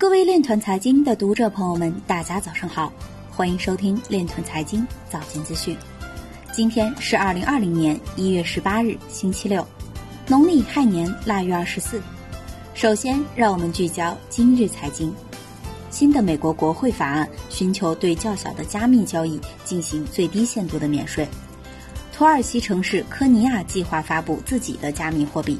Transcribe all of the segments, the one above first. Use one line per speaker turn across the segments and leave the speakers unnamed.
各位链团财经的读者朋友们，大家早上好，欢迎收听链团财经早间资讯。今天是二零二零年一月十八日，星期六，农历亥年腊月二十四。首先，让我们聚焦今日财经。新的美国国会法案寻求对较小的加密交易进行最低限度的免税。土耳其城市科尼亚计划发布自己的加密货币。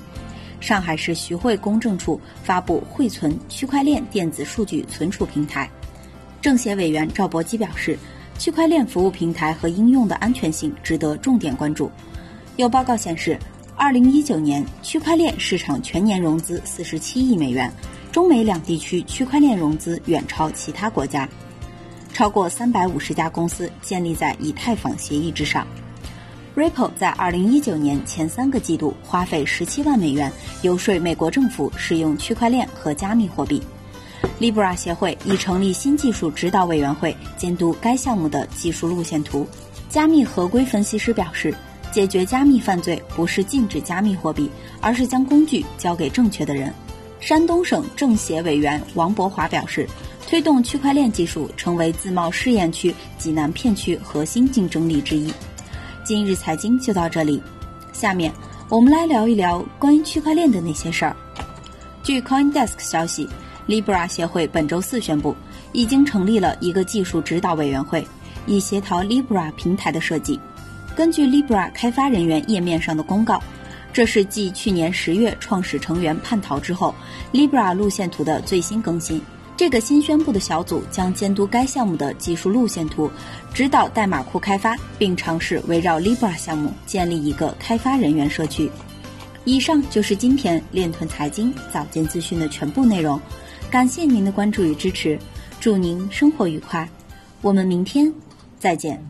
上海市徐汇公证处发布汇存区块链电子数据存储平台。政协委员赵博基表示，区块链服务平台和应用的安全性值得重点关注。有报告显示，二零一九年区块链市场全年融资四十七亿美元，中美两地区区块链融资远超其他国家，超过三百五十家公司建立在以太坊协议之上。Ripple 在二零一九年前三个季度花费十七万美元游说美国政府使用区块链和加密货币。Libra 协会已成立新技术指导委员会，监督该项目的技术路线图。加密合规分析师表示，解决加密犯罪不是禁止加密货币，而是将工具交给正确的人。山东省政协委员王博华表示，推动区块链技术成为自贸试验区济南片区核心竞争力之一。今日财经就到这里，下面我们来聊一聊关于区块链的那些事儿。据 CoinDesk 消息，Libra 协会本周四宣布，已经成立了一个技术指导委员会，以协调 Libra 平台的设计。根据 Libra 开发人员页面上的公告，这是继去年十月创始成员叛逃之后，Libra 路线图的最新更新。这个新宣布的小组将监督该项目的技术路线图，指导代码库开发，并尝试围绕 Libra 项目建立一个开发人员社区。以上就是今天链臀财经早间资讯的全部内容，感谢您的关注与支持，祝您生活愉快，我们明天再见。